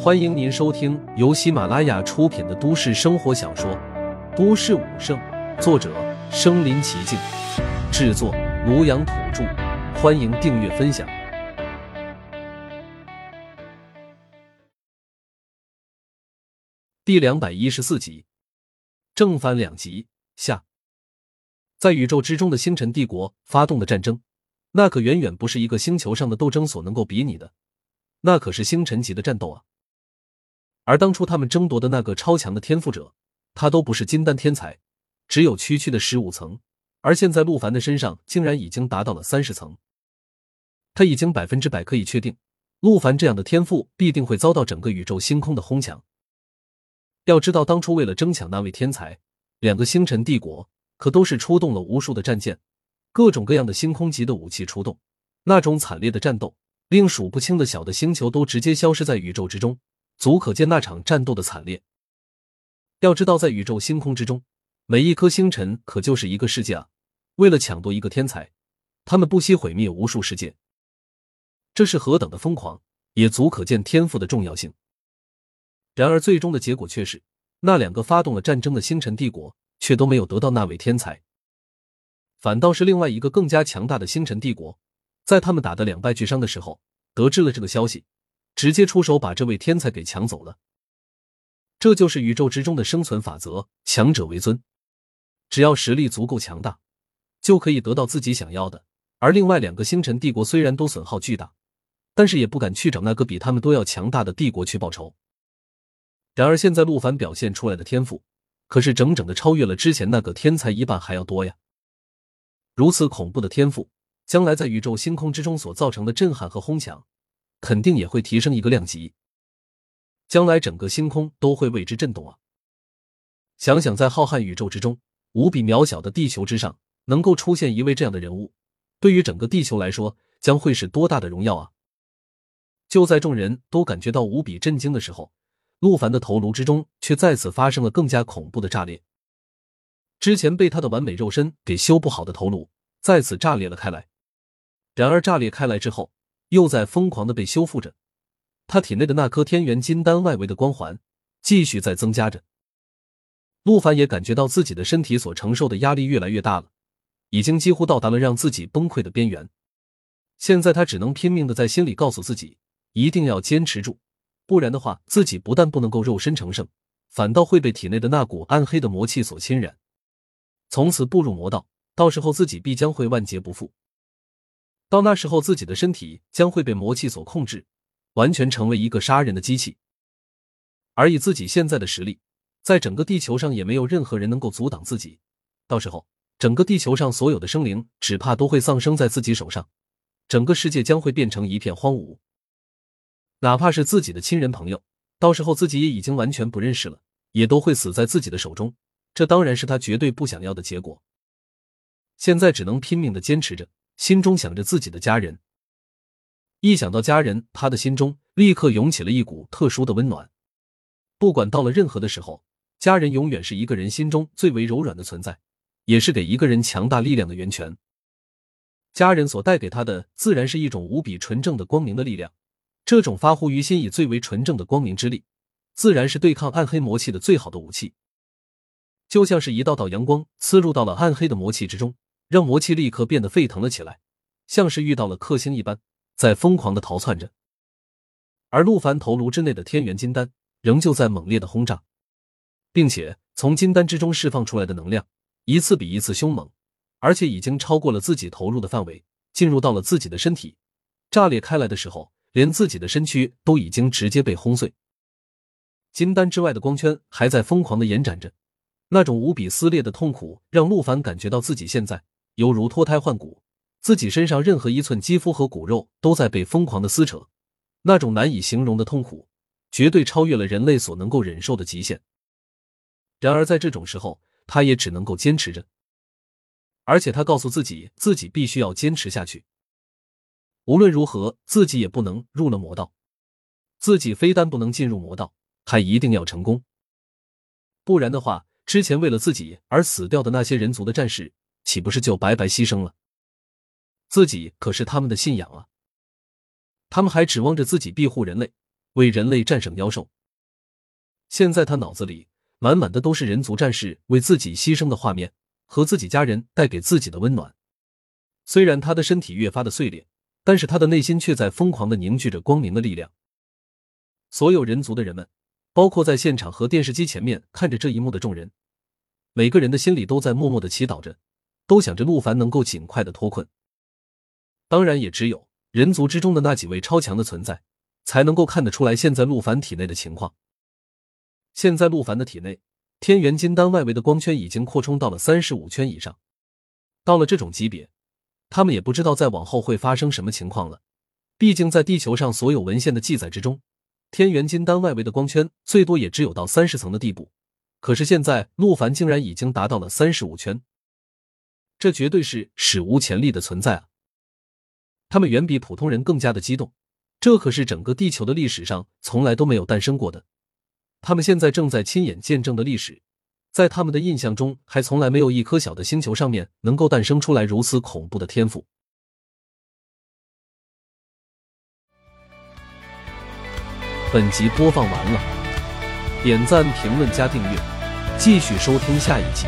欢迎您收听由喜马拉雅出品的都市生活小说《都市武圣》，作者：身临其境，制作：庐阳土著。欢迎订阅分享。第两百一十四集，正反两极下，在宇宙之中的星辰帝国发动的战争，那可远远不是一个星球上的斗争所能够比拟的，那可是星辰级的战斗啊！而当初他们争夺的那个超强的天赋者，他都不是金丹天才，只有区区的十五层，而现在陆凡的身上竟然已经达到了三十层。他已经百分之百可以确定，陆凡这样的天赋必定会遭到整个宇宙星空的哄抢。要知道，当初为了争抢那位天才，两个星辰帝国可都是出动了无数的战舰，各种各样的星空级的武器出动，那种惨烈的战斗，令数不清的小的星球都直接消失在宇宙之中。足可见那场战斗的惨烈。要知道，在宇宙星空之中，每一颗星辰可就是一个世界啊！为了抢夺一个天才，他们不惜毁灭无数世界，这是何等的疯狂，也足可见天赋的重要性。然而，最终的结果却是，那两个发动了战争的星辰帝国却都没有得到那位天才，反倒是另外一个更加强大的星辰帝国，在他们打得两败俱伤的时候，得知了这个消息。直接出手把这位天才给抢走了，这就是宇宙之中的生存法则：强者为尊。只要实力足够强大，就可以得到自己想要的。而另外两个星辰帝国虽然都损耗巨大，但是也不敢去找那个比他们都要强大的帝国去报仇。然而现在陆凡表现出来的天赋，可是整整的超越了之前那个天才一半还要多呀！如此恐怖的天赋，将来在宇宙星空之中所造成的震撼和哄抢。肯定也会提升一个量级，将来整个星空都会为之震动啊！想想在浩瀚宇宙之中，无比渺小的地球之上，能够出现一位这样的人物，对于整个地球来说，将会是多大的荣耀啊！就在众人都感觉到无比震惊的时候，陆凡的头颅之中却再次发生了更加恐怖的炸裂。之前被他的完美肉身给修不好的头颅，再次炸裂了开来。然而炸裂开来之后，又在疯狂的被修复着，他体内的那颗天元金丹外围的光环继续在增加着。陆凡也感觉到自己的身体所承受的压力越来越大了，已经几乎到达了让自己崩溃的边缘。现在他只能拼命的在心里告诉自己，一定要坚持住，不然的话，自己不但不能够肉身成圣，反倒会被体内的那股暗黑的魔气所侵染，从此步入魔道，到时候自己必将会万劫不复。到那时候，自己的身体将会被魔气所控制，完全成为一个杀人的机器。而以自己现在的实力，在整个地球上也没有任何人能够阻挡自己。到时候，整个地球上所有的生灵，只怕都会丧生在自己手上，整个世界将会变成一片荒芜。哪怕是自己的亲人朋友，到时候自己也已经完全不认识了，也都会死在自己的手中。这当然是他绝对不想要的结果。现在只能拼命的坚持着。心中想着自己的家人，一想到家人，他的心中立刻涌起了一股特殊的温暖。不管到了任何的时候，家人永远是一个人心中最为柔软的存在，也是给一个人强大力量的源泉。家人所带给他的，自然是一种无比纯正的光明的力量。这种发乎于心以最为纯正的光明之力，自然是对抗暗黑魔气的最好的武器。就像是一道道阳光刺入到了暗黑的魔气之中。让魔气立刻变得沸腾了起来，像是遇到了克星一般，在疯狂的逃窜着。而陆凡头颅之内的天元金丹仍旧在猛烈的轰炸，并且从金丹之中释放出来的能量一次比一次凶猛，而且已经超过了自己投入的范围，进入到了自己的身体，炸裂开来的时候，连自己的身躯都已经直接被轰碎。金丹之外的光圈还在疯狂的延展着，那种无比撕裂的痛苦让陆凡感觉到自己现在。犹如脱胎换骨，自己身上任何一寸肌肤和骨肉都在被疯狂的撕扯，那种难以形容的痛苦，绝对超越了人类所能够忍受的极限。然而在这种时候，他也只能够坚持着，而且他告诉自己，自己必须要坚持下去。无论如何，自己也不能入了魔道，自己非但不能进入魔道，还一定要成功。不然的话，之前为了自己而死掉的那些人族的战士。岂不是就白白牺牲了？自己可是他们的信仰啊！他们还指望着自己庇护人类，为人类战胜妖兽。现在他脑子里满满的都是人族战士为自己牺牲的画面和自己家人带给自己的温暖。虽然他的身体越发的碎裂，但是他的内心却在疯狂的凝聚着光明的力量。所有人族的人们，包括在现场和电视机前面看着这一幕的众人，每个人的心里都在默默的祈祷着，都想着陆凡能够尽快的脱困。当然，也只有人族之中的那几位超强的存在，才能够看得出来现在陆凡体内的情况。现在陆凡的体内，天元金丹外围的光圈已经扩充到了三十五圈以上。到了这种级别，他们也不知道再往后会发生什么情况了。毕竟在地球上所有文献的记载之中，天元金丹外围的光圈最多也只有到三十层的地步。可是现在陆凡竟然已经达到了三十五圈，这绝对是史无前例的存在啊！他们远比普通人更加的激动，这可是整个地球的历史上从来都没有诞生过的。他们现在正在亲眼见证的历史，在他们的印象中，还从来没有一颗小的星球上面能够诞生出来如此恐怖的天赋。本集播放完了，点赞、评论、加订阅，继续收听下一集。